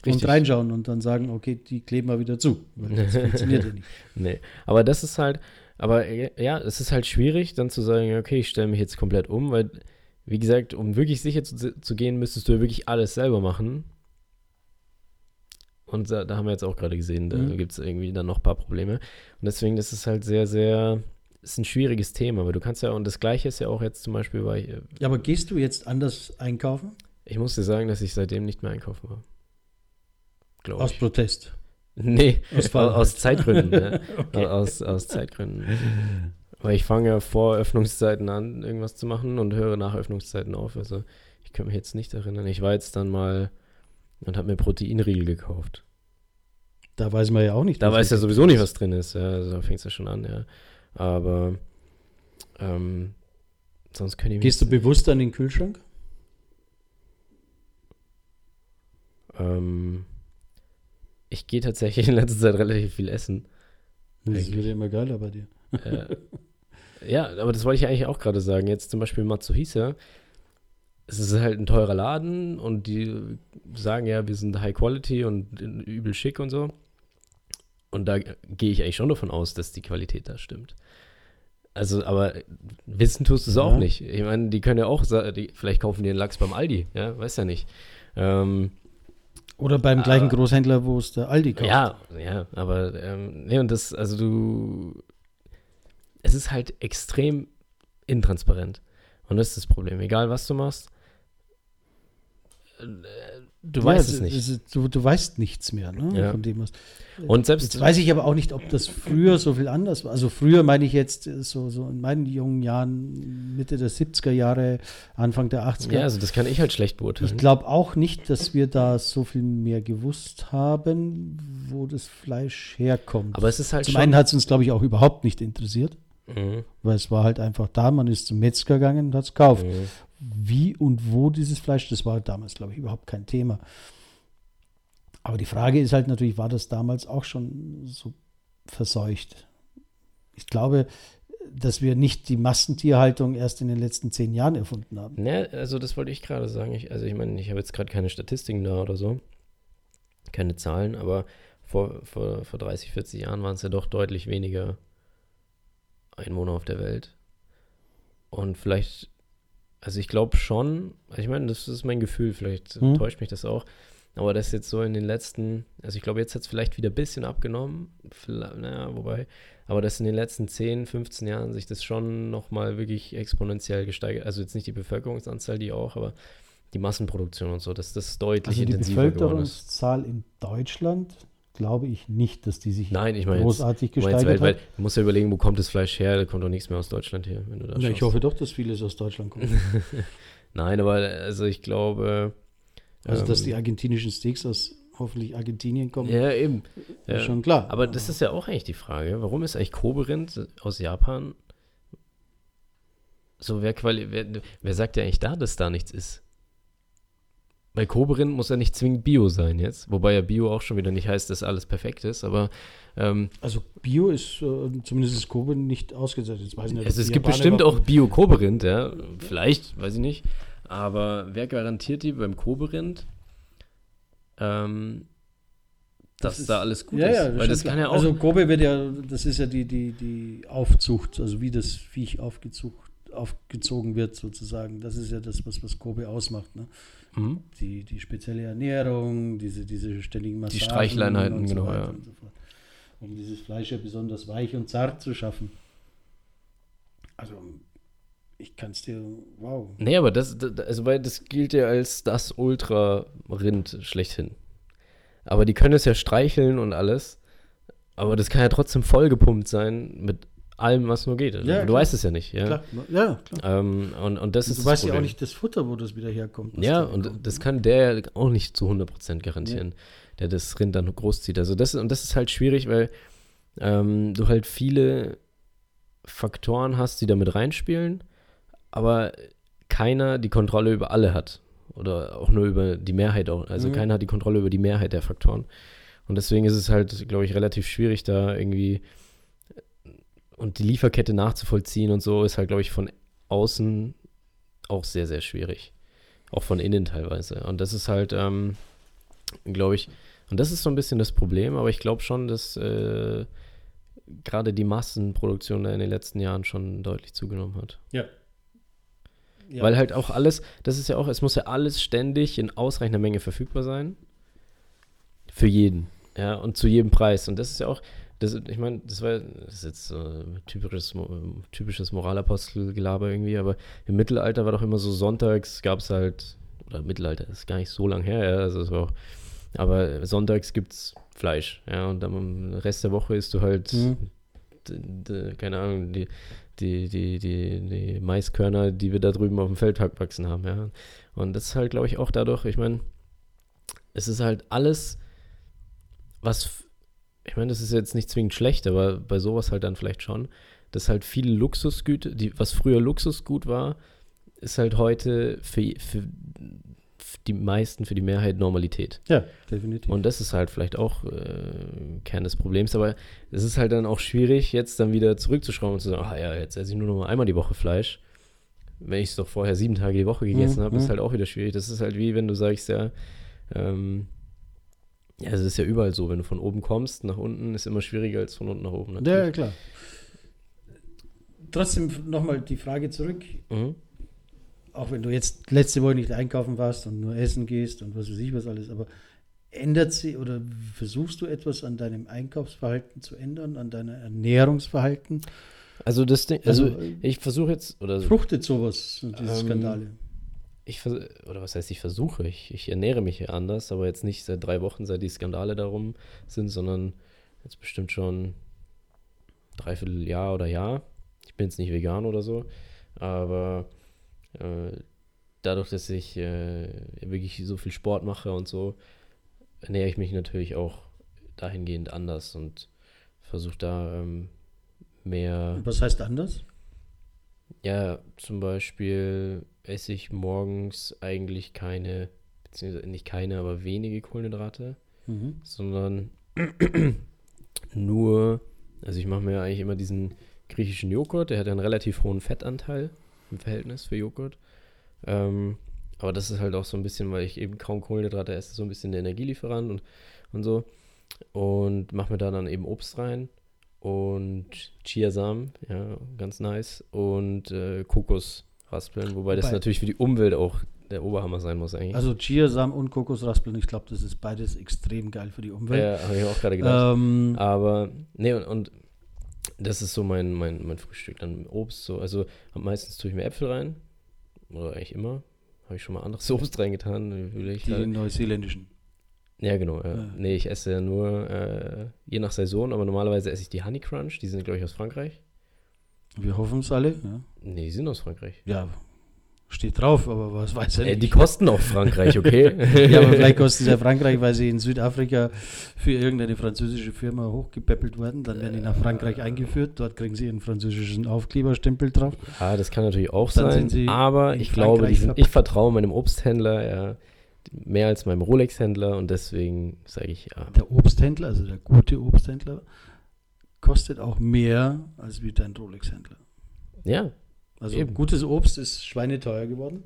Und- und, reinschauen und dann sagen, okay, die kleben wir wieder zu. Weil Das funktioniert ja nicht. Nee, aber das ist halt, aber äh, ja, es ist halt schwierig, dann zu sagen, okay, ich stelle mich jetzt komplett um, weil, wie gesagt, um wirklich sicher zu, zu gehen, müsstest du ja wirklich alles selber machen. Und da, da haben wir jetzt auch gerade gesehen, da Mhm. gibt es irgendwie dann noch ein paar Probleme. Und deswegen ist es halt sehr, sehr, ist ein schwieriges Thema, weil du kannst ja, und das Gleiche ist ja auch jetzt zum Beispiel bei, äh, Ja, aber gehst du jetzt anders einkaufen? ich muss dir sagen, dass ich seitdem nicht mehr einkaufen war. Glaube Aus ich. Protest. Nee, Aus aus, Zeitgründen. ne? Okay. aus, aus Zeitgründen. Weil ich fange ja vor Öffnungszeiten an, irgendwas zu machen und höre nach Öffnungszeiten auf. Also ich kann mich jetzt nicht erinnern. Ich war jetzt dann mal und habe mir Proteinriegel gekauft. Da weiß man ja auch nicht. Da weiß ja sowieso nicht, was drin ist. Ja, also da fängt es ja schon an, ja. Aber ähm, sonst könnte ich mich Gehst du bewusst an den Kühlschrank? ähm, ich gehe tatsächlich in letzter Zeit relativ viel essen. Das wird ja immer geiler bei dir. Äh, ja, aber das wollte ich eigentlich auch gerade sagen. Jetzt zum Beispiel Matsuhisa. Es ist halt ein teurer Laden und die sagen ja, wir sind High Quality und übel schick und so. Und da gehe ich eigentlich schon davon aus, dass die Qualität da stimmt. Also, aber wissen tust du es Ja. auch nicht. Ich meine, die können ja auch, die, vielleicht kaufen die den Lachs beim Aldi, ja, weiß ja nicht. Ähm, Oder beim gleichen Aber- Großhändler, wo es der Aldi kauft. ja, ja, aber ähm, nee, und das, also du, es ist halt extrem intransparent. Und das ist das Problem. Egal, was du machst, äh, du Ja, weißt es nicht. ist- du, du weißt nichts mehr ne, Ja. von dem, was. Und selbst, Jetzt weiß ich aber auch nicht, ob das früher so viel anders war. Also früher meine ich jetzt äh, so, so in meinen jungen Jahren, Mitte der 70er Jahre, Anfang der 80er. ja, also das kann ich halt schlecht beurteilen. ich glaube auch nicht, dass wir da so viel mehr gewusst haben, wo das Fleisch herkommt. aber es ist halt Zum schon. einen hat es uns, glaube ich, auch überhaupt nicht interessiert, Mhm, weil es war halt einfach da, man ist zum Metzger gegangen und hat es gekauft. mhm. Wie und wo dieses Fleisch, das war damals, glaube ich, überhaupt kein Thema. Aber die Frage ist halt natürlich, war das damals auch schon so verseucht? Ich glaube, dass wir nicht die Massentierhaltung erst in den letzten zehn Jahren erfunden haben. Ne, also das wollte ich gerade sagen. Ich, also ich meine, ich habe jetzt gerade keine Statistiken da oder so, keine Zahlen, aber vor, vor, vor 30, 40 Jahren waren es ja doch deutlich weniger Einwohner auf der Welt. Und vielleicht, also ich glaube schon, ich meine, das ist mein Gefühl, vielleicht hm. täuscht mich das auch, aber das jetzt so in den letzten, also ich glaube, jetzt hat es vielleicht wieder ein bisschen abgenommen, naja, wobei, aber dass in den letzten 10, 15 Jahren sich das schon nochmal wirklich exponentiell gesteigert, also jetzt nicht die Bevölkerungsanzahl, die auch, aber die Massenproduktion und so, dass das deutlich also intensiver geworden ist. Die Bevölkerungszahl in Deutschland glaube ich nicht, dass die sich Nein, ich meine großartig jetzt, gesteigert jetzt hat. du musst ja überlegen, wo kommt das Fleisch her? Da kommt doch nichts mehr aus Deutschland her, wenn du das ja, Ich hoffe doch, dass vieles aus Deutschland kommt. Nein, aber also ich glaube. Also, ähm, dass die argentinischen Steaks aus hoffentlich Argentinien kommen. Ja, eben. Ist ja. schon klar. Aber das ist ja auch eigentlich die Frage. Warum ist eigentlich Koberind aus Japan so, wer, wer, wer sagt ja eigentlich da, dass da nichts ist? Bei Koberin muss ja nicht zwingend Bio sein jetzt, wobei ja Bio auch schon wieder nicht heißt, dass alles perfekt ist, aber ähm, also Bio ist äh, zumindest ist Koberin nicht ausgesetzt. Jetzt weiß ich nicht, also es gibt bestimmt auch Bio Koberind, ja, vielleicht, weiß ich nicht, aber wer garantiert die beim Koberind, ähm, dass das da alles gut ja, ist? Ja, Weil das kann ja auch. Also Kobe wird ja, das ist ja die, die, die Aufzucht, also wie das Viech aufgezucht, aufgezogen wird sozusagen. Das ist ja das, was, was Kobe ausmacht. Ne? Mhm. Die, die spezielle Ernährung, diese, diese ständigen Massagen. Die Streichleinheiten, so genau, ja. So um dieses Fleisch ja besonders weich und zart zu schaffen. Also, ich kann es dir, wow. Nee, aber das, das, also, weil das gilt ja als das Ultra-Rind schlechthin. Aber die können es ja streicheln und alles. Aber das kann ja trotzdem vollgepumpt sein mit allem, was nur geht. Ja, du klar. weißt es ja nicht. Ja, klar. Ja, klar. Ähm, und, und das und ist du weißt ja auch nicht das Futter, wo das wieder herkommt. Ja, und kommt, das ne? kann der auch nicht zu 100% garantieren, ja. der das Rind dann großzieht. Also das, und das ist halt schwierig, weil ähm, du halt viele Faktoren hast, die damit reinspielen, aber keiner die Kontrolle über alle hat. Oder auch nur über die Mehrheit auch. Also mhm. keiner hat die Kontrolle über die Mehrheit der Faktoren. Und deswegen ist es halt, glaube ich, relativ schwierig, da irgendwie und die Lieferkette nachzuvollziehen und so ist halt, glaube ich, von außen auch sehr, sehr schwierig. Auch von innen teilweise. Und das ist halt, ähm, glaube ich, und das ist so ein bisschen das Problem, aber ich glaube schon, dass äh, gerade die Massenproduktion in den letzten Jahren schon deutlich zugenommen hat. Ja. ja. Weil halt auch alles, das ist ja auch, es muss ja alles ständig in ausreichender Menge verfügbar sein. Für jeden. Ja, und zu jedem Preis. Und das ist ja auch, das, ich meine, das war das ist jetzt äh, typisches, typisches Moralapostelgelaber irgendwie, aber im Mittelalter war doch immer so, sonntags gab es halt, oder Mittelalter ist gar nicht so lang her, ja, also so, aber sonntags gibt es Fleisch, ja, und am Rest der Woche isst du halt, mhm. keine Ahnung, die, die, die, die, die Maiskörner, die wir da drüben auf dem Feld wachsen haben, ja. Und das ist halt, glaube ich, auch dadurch, ich meine, es ist halt alles, was ich meine, das ist jetzt nicht zwingend schlecht, aber bei sowas halt dann vielleicht schon, dass halt viele Luxusgüter, die, was früher Luxusgut war, ist halt heute für, für, die meisten, für die Mehrheit Normalität. Ja, definitiv. Und das ist halt vielleicht auch äh, Kern des Problems, aber es ist halt dann auch schwierig, jetzt dann wieder zurückzuschrauben und zu sagen, ah ja, jetzt esse ich nur noch mal einmal die Woche Fleisch. Wenn ich es doch vorher sieben Tage die Woche gegessen mhm, habe, ist mhm. halt auch wieder schwierig. Das ist halt wie, wenn du sagst, ja, ähm, ja, es ist ja überall so, wenn du von oben kommst, nach unten ist immer schwieriger als von unten nach oben. Natürlich. Ja, klar. Trotzdem nochmal die Frage zurück. Mhm. Auch wenn du jetzt letzte Woche nicht einkaufen warst und nur essen gehst und was weiß ich was alles, aber ändert sie oder versuchst du etwas an deinem Einkaufsverhalten zu ändern, an deinem Ernährungsverhalten? Also das Ding, also, also ich versuche jetzt oder fruchtet sowas, diese ähm, Skandale ich oder was heißt ich versuche, ich, ich ernähre mich hier anders, aber jetzt nicht seit drei Wochen, seit die Skandale darum sind, sondern jetzt bestimmt schon dreiviertel Jahr oder Jahr. Ich bin jetzt nicht vegan oder so, aber äh, dadurch, dass ich äh, wirklich so viel Sport mache und so, ernähre ich mich natürlich auch dahingehend anders und versuche da ähm, mehr. Was heißt anders? Ja, zum Beispiel esse ich morgens eigentlich keine, beziehungsweise nicht keine, aber wenige Kohlenhydrate. Mhm. sondern nur, also ich mache mir eigentlich immer diesen griechischen Joghurt, der hat ja einen relativ hohen Fettanteil im Verhältnis für Joghurt. Ähm, aber das ist halt auch so ein bisschen, weil ich eben kaum Kohlenhydrate esse, so ein bisschen der Energielieferant und, und so. Und mache mir da dann eben Obst rein und Chiasamen, ja, ganz nice. Und äh, Kokosraspeln, wobei das Wobei- natürlich für die Umwelt auch der Oberhammer sein muss eigentlich. Also Chiasamen und Kokosraspeln, ich glaube, das ist beides extrem geil für die Umwelt. ja, habe ich auch gerade gedacht. Ähm, Aber, nee, und, und das ist so mein, mein, mein Frühstück. Dann Obst, so, also meistens tue ich mir Äpfel rein. Oder eigentlich immer. Habe ich schon mal anderes Obst reingetan. Will ich die neuseeländischen. ja, genau. Ja. Ja. Nee, ich esse ja nur äh, je nach Saison, aber normalerweise esse ich die Honey Crunch. Die sind, glaube ich, aus Frankreich. Wir hoffen es alle. Ja. Nee, die sind aus Frankreich. ja, steht drauf, aber was weiß er Äh, nicht. die kosten auch Frankreich, okay? ja, aber vielleicht kosten sie ja Frankreich, weil sie in Südafrika für irgendeine französische Firma hochgepäppelt wurden. Dann werden die nach Frankreich eingeführt. Dort kriegen sie ihren französischen Aufkleberstempel drauf. Ja, das kann natürlich auch Dann sein. sind sie Aber ich glaube, Frankreich sind, ich vertraue meinem Obsthändler ja, mehr als meinem Rolex-Händler und deswegen sage ich ja. Der Obsthändler, also der gute Obsthändler, kostet auch mehr als wie dein Rolex-Händler. Ja, Also Eben. gutes Obst ist schweineteuer geworden.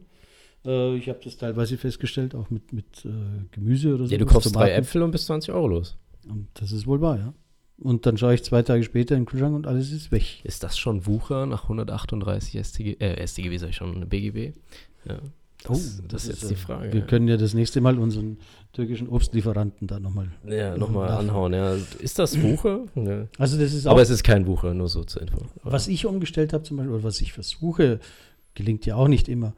Äh, ich habe das teilweise festgestellt, auch mit, mit äh, Gemüse oder so. ja du kaufst drei. Äpfel und bist 20 Euro los. Und das ist wohl wahr, ja. Und dann schaue ich zwei Tage später in den Kühlschrank und alles ist weg. Ist das schon Wucher nach 138 StG, äh, StGB sag ich schon, BGB? Ja, das, das, ist jetzt die Frage. Wir können ja das nächste Mal unseren türkischen Obstlieferanten da nochmal. Ja, nochmal Nachfragen. anhauen. Ja. Ist das Wucher? Ja. Also das ist Aber es ist kein Wucher, nur so zur Info. was ich umgestellt habe zum Beispiel, oder was ich versuche, gelingt ja auch nicht immer.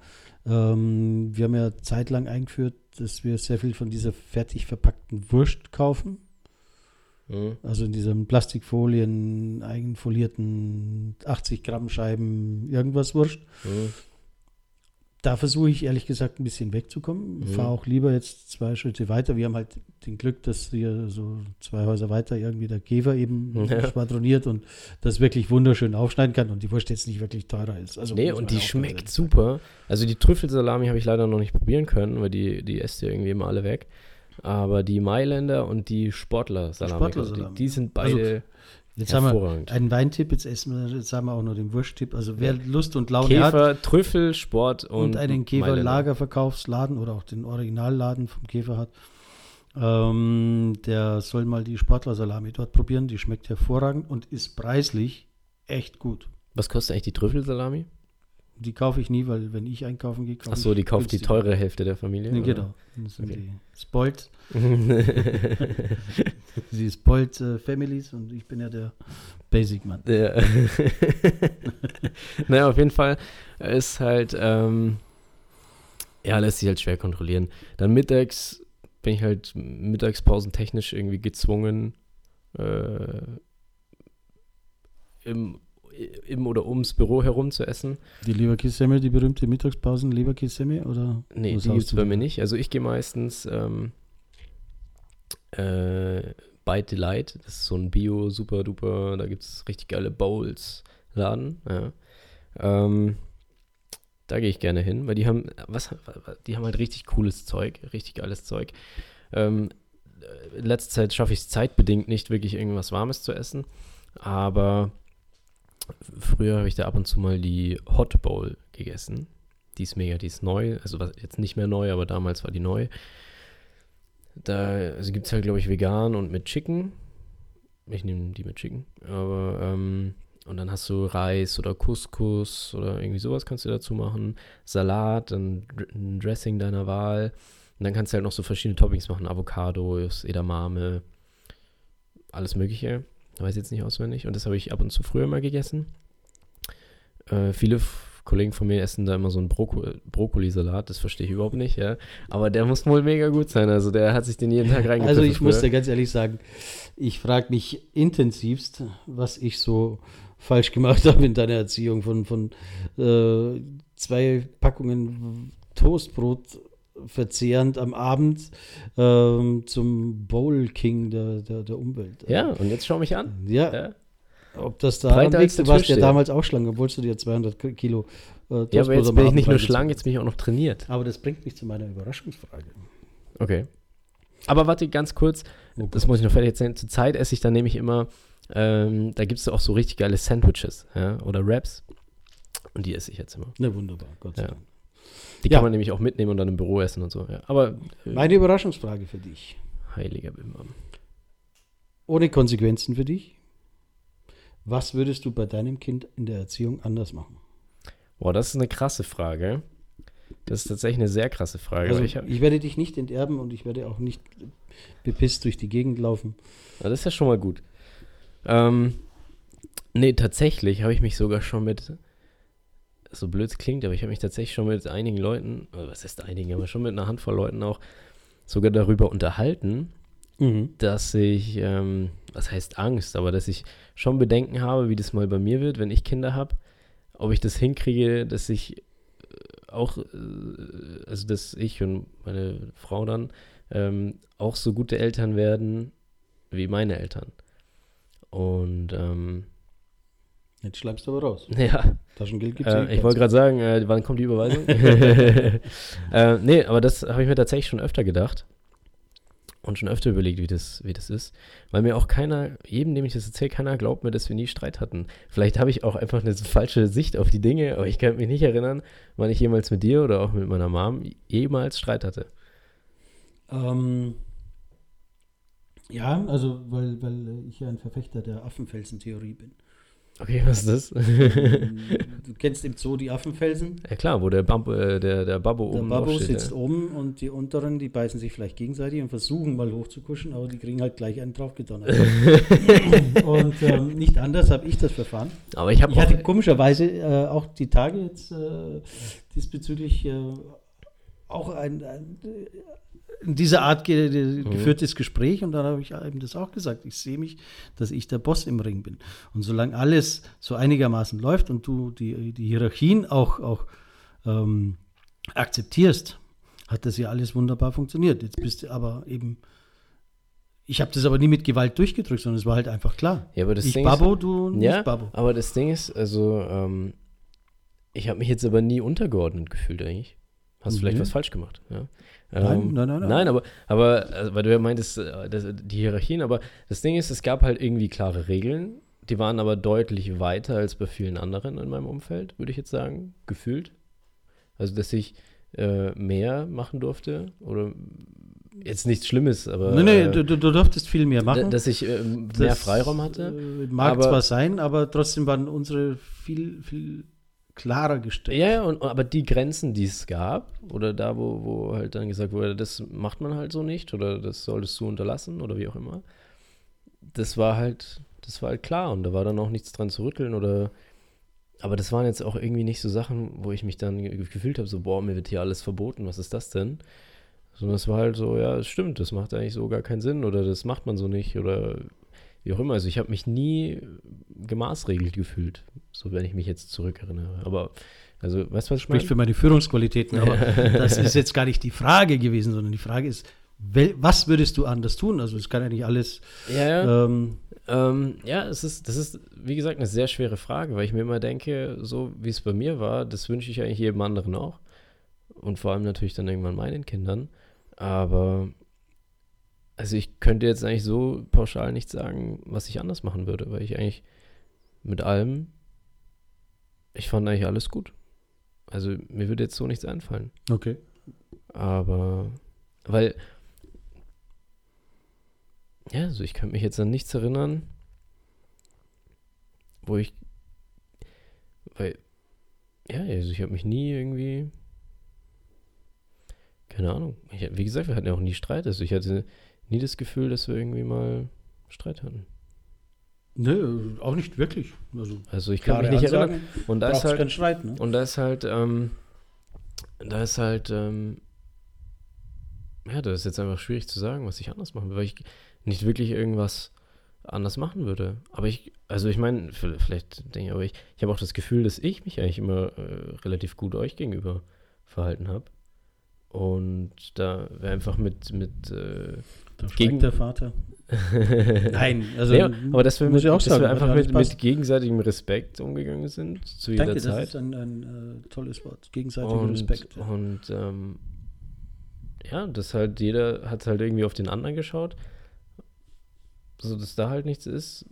Ähm, wir haben ja zeitlang eingeführt, dass wir sehr viel von dieser fertig verpackten Wurst kaufen. Mhm. Also in diesen Plastikfolien, eigenfolierten 80 Gramm Scheiben, irgendwas Wurst. Mhm. Da versuche ich ehrlich gesagt ein bisschen wegzukommen. Mhm. Fahre auch lieber jetzt zwei Schritte weiter. Wir haben halt den Glück, dass hier so zwei Häuser weiter irgendwie der Käfer eben Ja. schwadroniert und das wirklich wunderschön aufschneiden kann und die Wurst jetzt nicht wirklich teurer ist. Also Nee, und die schmeckt super. Also die Trüffelsalami habe ich leider noch nicht probieren können, weil die, die esst ihr irgendwie immer alle weg. Aber die Mailänder und die Sportler-Salami, Sportler-Salami, die, die sind Also, beide Jetzt haben wir einen Weintipp, jetzt essen wir, jetzt haben wir auch noch den Wursttipp. Also wer Lust und Laune hat Käfer, Trüffel, Sport und, und, einen. Käfer-Lagerverkaufsladen oder auch den Originalladen vom Käfer hat, ähm, der soll mal die Sportler-Salami dort probieren. Die schmeckt hervorragend und ist preislich echt gut. Was kostet eigentlich die Trüffelsalami? Die kaufe ich nie, weil wenn ich einkaufen gehe, kaufe Achso, ich die kauft die teure Hälfte der Familie. Nee, genau. Das sind Okay. die Spoilt, die Spoilt äh, Families und ich bin ja der Basic-Mann. Ja. naja, auf jeden Fall ist halt, ähm, ja, lässt sich halt schwer kontrollieren. Dann mittags bin ich halt mittagspausentechnisch irgendwie gezwungen, äh, im, im oder ums Büro herum zu essen. Die Leberkässemmel, die berühmte Mittagspausen Leberkässemmel oder? Nee, die gibt es bei mir nicht. Also ich gehe meistens ähm, äh, Bite Delight. Das ist so ein Bio, super duper, da gibt es richtig geile Bowls Laden. Ja. Ähm, da gehe ich gerne hin, weil die haben, was, die haben halt richtig cooles Zeug, richtig geiles Zeug. Ähm, in letzter Zeit schaffe ich es zeitbedingt nicht, wirklich irgendwas Warmes zu essen. Aber früher habe ich da ab und zu mal die Hot Bowl gegessen. Die ist mega, die ist neu. Also jetzt nicht mehr neu, aber damals war die neu. Da also gibt es halt, glaube ich, vegan und mit Chicken. Ich nehme die mit Chicken. Aber, ähm, und dann hast du Reis oder Couscous oder irgendwie sowas kannst du dazu machen. Salat, ein, ein Dressing deiner Wahl. Und dann kannst du halt noch so verschiedene Toppings machen. Avocados, Edamame, alles mögliche. Weiß jetzt nicht auswendig. Und das habe ich ab und zu früher mal gegessen. Äh, viele Kollegen von mir essen da immer so einen Brokko Brokkolisalat. Das verstehe ich überhaupt nicht, ja. Aber der muss wohl mega gut sein. Also der hat sich den jeden Tag reingepfiffen. Also ich muss dir ganz ehrlich sagen, ich frage mich intensivst, was ich so falsch gemacht habe in deiner Erziehung von, von äh, zwei Packungen Toastbrot verzehrend am Abend ähm, zum Bowl King der, der, der Umwelt. Ja, und jetzt schau mich an. Ja, Ja, ob das da du der warst ja Türsteher. damals auch schlank, obwohl du dir 200 Kilo äh, ja aber jetzt bin ich nicht nur schlank, jetzt bin ich auch noch trainiert. Aber das bringt mich zu meiner Überraschungsfrage. Okay. Aber warte, ganz kurz, Oh das muss ich noch fertig erzählen. Zur Zeit esse ich dann nämlich immer, ähm, da gibt es auch so richtig geile Sandwiches ja, oder Wraps. Und die esse ich jetzt immer. Na wunderbar, Gott sei Ja. Dank. Die Ja. kann man nämlich auch mitnehmen und dann im Büro essen und so. Ja. Aber äh, Meine Überraschungsfrage für dich. heiliger Bimbam. Ohne Konsequenzen für dich. Was würdest du bei deinem Kind in der Erziehung anders machen? Boah, das ist eine krasse Frage. Das ist tatsächlich eine sehr krasse Frage. Also ich, ich hab, werde dich nicht enterben und ich werde auch nicht bepisst durch die Gegend laufen. Ja, das ist ja schon mal gut. Ähm, nee, tatsächlich habe ich mich sogar schon mit, so blöd es klingt, aber ich habe mich tatsächlich schon mit einigen Leuten, oder was heißt einigen, aber schon mit einer Handvoll Leuten auch sogar darüber unterhalten, dass ich, ähm, was heißt Angst, aber dass ich schon Bedenken habe, wie das mal bei mir wird, wenn ich Kinder habe, ob ich das hinkriege, dass ich äh, auch, äh, also dass ich und meine Frau dann ähm, auch so gute Eltern werden wie meine Eltern. Und ähm, Jetzt schleimst du aber raus. ja, Taschengeld gibt es äh, ich wollte gerade sagen, äh, wann kommt die Überweisung? äh, nee, aber das habe ich mir tatsächlich schon öfter gedacht und schon öfter überlegt, wie das, wie das ist. Weil mir auch keiner, jedem, dem ich das erzähle, keiner glaubt mir, dass wir nie Streit hatten. Vielleicht habe ich auch einfach eine falsche Sicht auf die Dinge, aber ich kann mich nicht erinnern, wann ich jemals mit dir oder auch mit meiner Mom jemals Streit hatte. Ähm, ja, also weil, weil ich ja ein Verfechter der Affenfelsen-Theorie bin. Okay, was ist das? du kennst im Zoo die Affenfelsen. ja klar, wo der, Bamb, äh, der, der Babbo Der oben Babbo drauf steht. sitzt ja. oben und die unteren, die beißen sich vielleicht gegenseitig und versuchen mal hochzukuschen, aber die kriegen halt gleich einen draufgedonnert. und ähm, nicht anders habe ich das Verfahren. Aber ich habe Ich hatte komischerweise äh, auch die Tage jetzt äh, diesbezüglich äh, auch ein, ein in dieser Art ge ge- geführtes Gespräch und dann habe ich eben das auch gesagt. Ich sehe mich, dass ich der Boss im Ring bin. Und solange alles so einigermaßen läuft und du die, die Hierarchien auch, auch ähm, akzeptierst, hat das ja alles wunderbar funktioniert. Jetzt bist du aber eben, ich habe das aber nie mit Gewalt durchgedrückt, sondern es war halt einfach klar. Ja, aber das ich Ding ist- Babbo, du nicht ja, Babbo. aber das Ding ist, also, ähm, ich habe mich jetzt aber nie untergeordnet gefühlt eigentlich. Hast du vielleicht Mhm. was falsch gemacht? Ja? Nein, Ähm, nein, nein, nein. Nein, aber, aber also, weil du ja meintest, äh, das, die Hierarchien, aber das Ding ist, es gab halt irgendwie klare Regeln, die waren aber deutlich weiter als bei vielen anderen in meinem Umfeld, würde ich jetzt sagen, gefühlt. Also, dass ich äh, mehr machen durfte oder jetzt nichts Schlimmes, aber Nee, nee, äh, du, du, du durftest viel mehr machen. dass ich äh, mehr Das, Freiraum hatte. Äh, mag aber- zwar sein, aber trotzdem waren unsere viel, viel klarer gestellt. Ja, und, aber die Grenzen, die es gab, oder da, wo, wo halt dann gesagt wurde, das macht man halt so nicht, oder das solltest du unterlassen, oder wie auch immer, das war halt, das war halt klar und da war dann auch nichts dran zu rütteln, oder, aber das waren jetzt auch irgendwie nicht so Sachen, wo ich mich dann ge- gefühlt habe, so, boah, mir wird hier alles verboten, was ist das denn? Sondern es war halt so, ja, es stimmt, das macht eigentlich so gar keinen Sinn, oder das macht man so nicht, oder wie auch immer. Also ich habe mich nie gemaßregelt gefühlt, so wenn ich mich jetzt zurückerinnere. Aber, also, weißt du, was ich Spricht meine? für meine Führungsqualitäten, aber das ist jetzt gar nicht die Frage gewesen, sondern die Frage ist, wel, was würdest du anders tun? Also es kann ja nicht alles. Ja, ja. Ähm, Ähm, ja, es ist, das ist, wie gesagt, eine sehr schwere Frage, weil ich mir immer denke, so wie es bei mir war, das wünsche ich eigentlich jedem anderen auch. Und vor allem natürlich dann irgendwann meinen Kindern. Aber, also ich könnte jetzt eigentlich so pauschal nicht sagen, was ich anders machen würde, weil ich eigentlich mit allem, ich fand eigentlich alles gut. Also mir würde jetzt so nichts einfallen. okay. Aber, weil, ja, also ich kann mich jetzt an nichts erinnern, wo ich, weil, ja, also ich habe mich nie irgendwie, keine Ahnung, ich, wie gesagt, wir hatten ja auch nie Streit, also ich hatte nie das Gefühl, dass wir irgendwie mal Streit hatten. Nö, auch nicht wirklich. Also Also ich kann mich nicht Ansagen, erinnern. Und da ist halt, Streit, ne? Und da ist halt, ähm, da ist halt, ähm, ja, das ist jetzt einfach schwierig zu sagen, was ich anders machen würde, weil ich nicht wirklich irgendwas anders machen würde. Aber ich, also ich meine, vielleicht denke ich, aber ich, ich habe auch das Gefühl, dass ich mich eigentlich immer äh, relativ gut euch gegenüber verhalten habe. Und da wäre einfach mit, mit, äh, Da Gegen- der Vater. Nein, also ja, aber dass wir, muss mit, ich auch dass sagen, wir einfach mit, mit gegenseitigem Respekt umgegangen sind, zu jeder danke, das Zeit. ist ein, ein äh, tolles Wort. Gegenseitiger und, Respekt. ja. Und ähm, ja, das halt, jeder hat halt irgendwie auf den anderen geschaut. So, dass da halt nichts ist.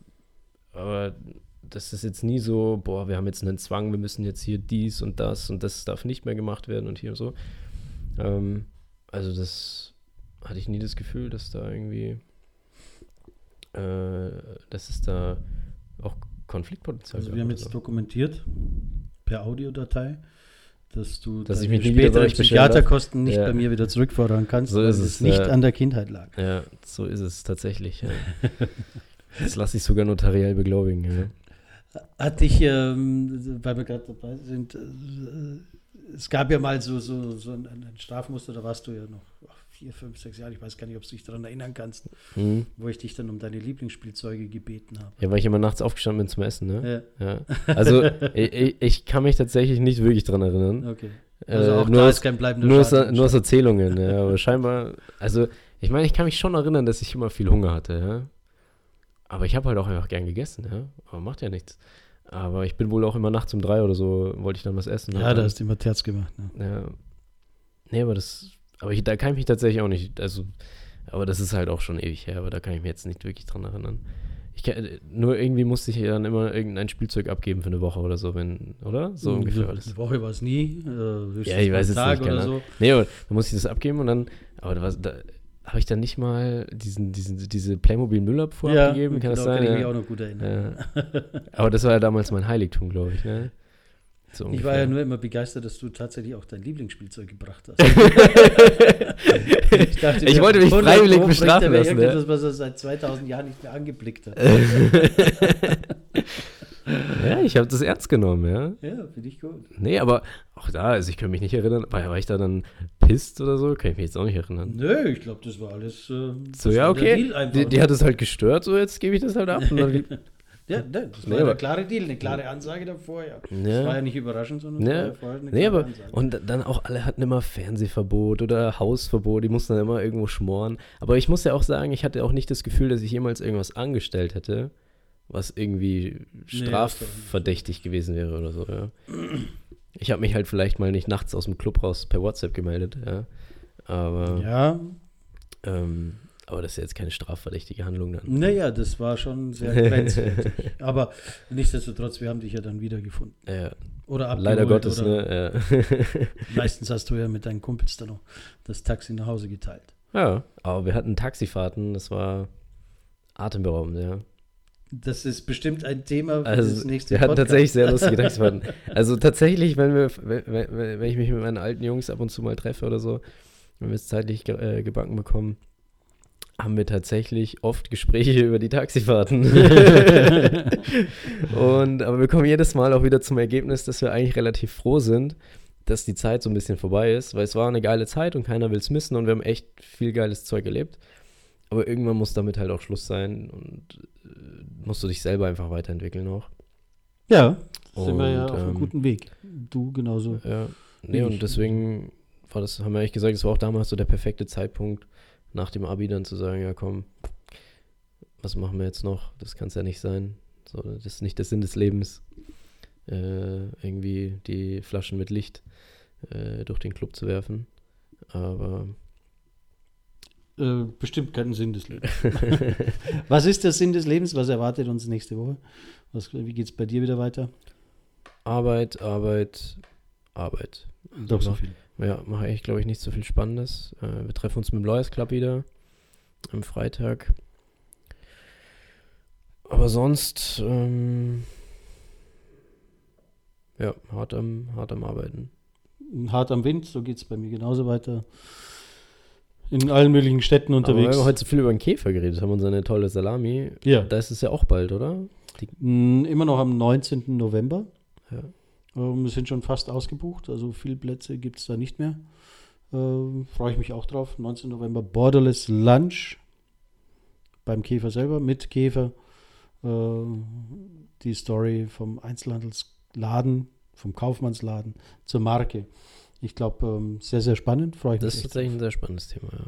Aber das ist jetzt nie so, boah, wir haben jetzt einen Zwang, wir müssen jetzt hier dies und das und das darf nicht mehr gemacht werden und hier und so. Ähm, also das hatte ich nie das Gefühl, dass da irgendwie, äh, dass es da auch Konfliktpotenzial Also wir haben jetzt so. dokumentiert per Audiodatei, dass du Dass ich mich darf. Psychiaterkosten nicht Ja. bei mir wieder zurückfordern kannst, So weil ist es es, nicht ja. an der Kindheit lag. Ja, so ist es tatsächlich. Ja. das lasse ich sogar notariell beglaubigen. Ja. Hat dich, ähm, weil wir gerade dabei sind, äh, es gab ja mal so, so, so ein, ein Strafmuster, da warst du ja noch vier, fünf, sechs Jahre, ich weiß gar nicht, ob du dich daran erinnern kannst, Hm. wo ich dich dann um deine Lieblingsspielzeuge gebeten habe. ja, weil ich immer nachts aufgestanden bin zum Essen. Ne? Ja, Ja. Also ich, ich, kann mich tatsächlich nicht wirklich dran erinnern. okay. Also auch äh, nur da aus, ist kein bleibender nur, aus, Schaden nur aus Erzählungen. Ja, aber scheinbar, also ich meine, ich kann mich schon erinnern, dass ich immer viel Hunger hatte. Ja? Aber ich habe halt auch einfach gern gegessen. Ja? Aber macht ja nichts. Aber ich bin wohl auch immer nachts um drei oder so, wollte ich dann was essen. Ja, da hast du immer Terz gemacht. Ne? Ja. Nee, aber das. Aber ich, da kann ich mich tatsächlich auch nicht. Also, aber das ist halt auch schon ewig her, aber da kann ich mich jetzt nicht wirklich dran erinnern. Ich kann, nur irgendwie musste ich dann immer irgendein Spielzeug abgeben für eine Woche oder so, wenn, oder? So ungefähr war das. Eine Woche war es nie. Äh, Ja, ich weiß Tag nicht, oder so. Nee, aber da musste ich das abgeben und dann, aber da, war- da habe ich dann nicht mal diesen, diesen, diese Playmobil Müllabfuhr Ja, abgegeben, kann das genau, sein? kann ich mich Ja. auch noch gut erinnern. Ja. Aber das war ja damals mein Heiligtum, glaube ich, ne? So Ich war ja nur immer begeistert, dass du tatsächlich auch dein Lieblingsspielzeug gebracht hast. dachte Ich wollte mich 100 freiwillig bestrafen lassen, ja. Irgendetwas, was er seit 2000 Jahren nicht mehr angeblickt hat. ja, ich habe das ernst genommen, ja. ja, finde ich gut. Nee, aber auch da, also ich kann mich nicht erinnern, war, ich da dann pisst oder so? Kann ich mich jetzt auch nicht erinnern. Nö, ich glaube, das war alles. Äh, So, ja, okay. Die, die hat es halt gestört, so jetzt gebe ich das halt ab. Und dann, ja, ne, das Nee, war ja aber- der klare Deal, eine klare Ansage davor, ja. Das war ja. ja nicht überraschend, sondern Ja. ja vorher eine Nee, klare aber, Ansage. und dann auch alle hatten immer Fernsehverbot oder Hausverbot, die mussten dann immer irgendwo schmoren. Aber ich muss ja auch sagen, ich hatte auch nicht das Gefühl, dass ich jemals irgendwas angestellt hätte, was irgendwie Nee, strafverdächtig gewesen wäre oder so, ja. Ich habe mich halt vielleicht mal nicht nachts aus dem Club raus per WhatsApp gemeldet, ja. Aber, ja, ähm, aber das ist jetzt keine strafverdächtige Handlung dann. naja, das war schon sehr grenzwertig. aber nichtsdestotrotz, wir haben dich ja dann wiedergefunden. Ja, Oder abgeholt. leider Gottes, oder ne? Meistens hast du ja mit deinen Kumpels dann noch das Taxi nach Hause geteilt. Ja. ja, aber wir hatten Taxifahrten, das war atemberaubend, ja. Das ist bestimmt ein Thema für das Also, nächste wir hatten Podcast. tatsächlich sehr lustige Taxifahrten. Also tatsächlich, wenn wir, wenn, wenn ich mich mit meinen alten Jungs ab und zu mal treffe oder so, wenn wir es zeitlich ge äh, gebacken bekommen, haben wir tatsächlich oft Gespräche über die Taxifahrten. und, aber wir kommen jedes Mal auch wieder zum Ergebnis, dass wir eigentlich relativ froh sind, dass die Zeit so ein bisschen vorbei ist, weil es war eine geile Zeit und keiner will es missen und wir haben echt viel geiles Zeug erlebt. Aber irgendwann muss damit halt auch Schluss sein und äh, musst du dich selber einfach weiterentwickeln auch. Ja, sind wir ja Und, auf einem ähm, guten Weg. Du genauso. Ja, nee, und deswegen war das, haben wir eigentlich gesagt, es war auch damals so der perfekte Zeitpunkt, nach dem Abi dann zu sagen, ja komm, was machen wir jetzt noch? Das kann es ja nicht sein. So, das ist nicht der Sinn des Lebens, äh, irgendwie die Flaschen mit Licht äh, durch den Club zu werfen. Aber Äh, bestimmt keinen Sinn des Lebens. Was ist der Sinn des Lebens? Was erwartet uns nächste Woche? Was, wie geht es bei dir wieder weiter? Arbeit, Arbeit, Arbeit. Doch so viel. Ja, mache ich, glaube ich, nicht so viel Spannendes. Äh, wir treffen uns mit dem Lawyers Club wieder am Freitag. Aber sonst, ähm, ja, hart am, hart am Arbeiten. Hart am Wind, so geht es bei mir genauso weiter. In allen möglichen Städten Aber unterwegs. weil wir heute so viel über den Käfer geredet haben und seine tolle Salami, ja, da ist es ja auch bald, oder? Mm, immer noch am 19. November. Ja. Ähm, wir sind schon fast ausgebucht, also viele Plätze gibt es da nicht mehr. Ähm, Freue ich mich auch drauf. 19. November Borderless Lunch beim Käfer selber, mit Käfer. Ähm, die Story vom Einzelhandelsladen, vom Kaufmannsladen zur Marke. Ich glaube, ähm, sehr, sehr spannend. Freue ich Das mich. ist echt tatsächlich drauf. ein sehr spannendes Thema, ja.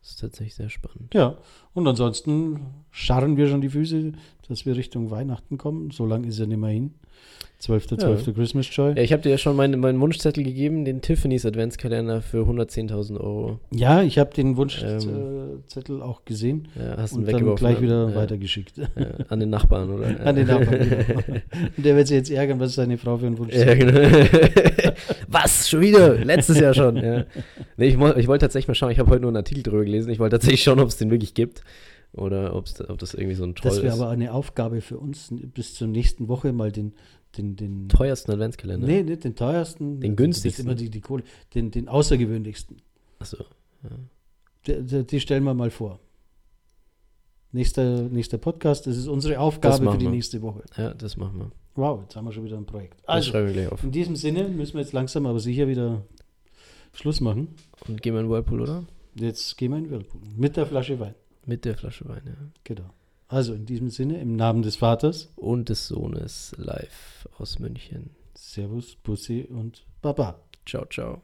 Das ist tatsächlich sehr spannend. Ja, und ansonsten scharren wir schon die Füße dass wir Richtung Weihnachten kommen. So lange ist er nicht mehr hin. 12.12. Christmas Joy. Ja, ich habe dir ja schon meinen meinen Wunschzettel gegeben, den Tiffany's Adventskalender für 110.000 Euro. Ja, ich habe den Wunschzettel Ähm, auch gesehen Ja, hast ihn und dann gleich ne? wieder ja, weitergeschickt. Ja, an den Nachbarn, oder? An den Nachbarn. genau. Und der wird sich jetzt ärgern, was seine Frau für einen Wunsch Ja, genau. Was? Schon wieder? Letztes Jahr schon. Ja. Nee, ich, ich wollte tatsächlich mal schauen. Ich habe heute nur einen Artikel drüber gelesen. Ich wollte tatsächlich schauen, ob es den wirklich gibt. Oder ob das irgendwie so ein Troll Das wäre ist. aber eine Aufgabe für uns, bis zur nächsten Woche mal den, den, den Teuersten Adventskalender. nee, nicht den teuersten, Den das ist günstigsten. immer die, die Kohle, den, den außergewöhnlichsten. Achso. Die, die, die stellen wir mal vor. Nächster, nächster Podcast, das ist unsere Aufgabe für die wir. nächste Woche. Ja, das machen wir. Wow, jetzt haben wir schon wieder ein Projekt. Das Also, schreiben wir gleich auf. in diesem Sinne müssen wir jetzt langsam aber sicher wieder Schluss machen. Und gehen wir in den Whirlpool, oder? Jetzt gehen wir in den Whirlpool mit der Flasche Wein. Mit der Flasche Wein, ja. Genau. Also in diesem Sinne, im Namen des Vaters, Und des Sohnes live aus München. Servus, Bussi und Baba. Ciao, ciao.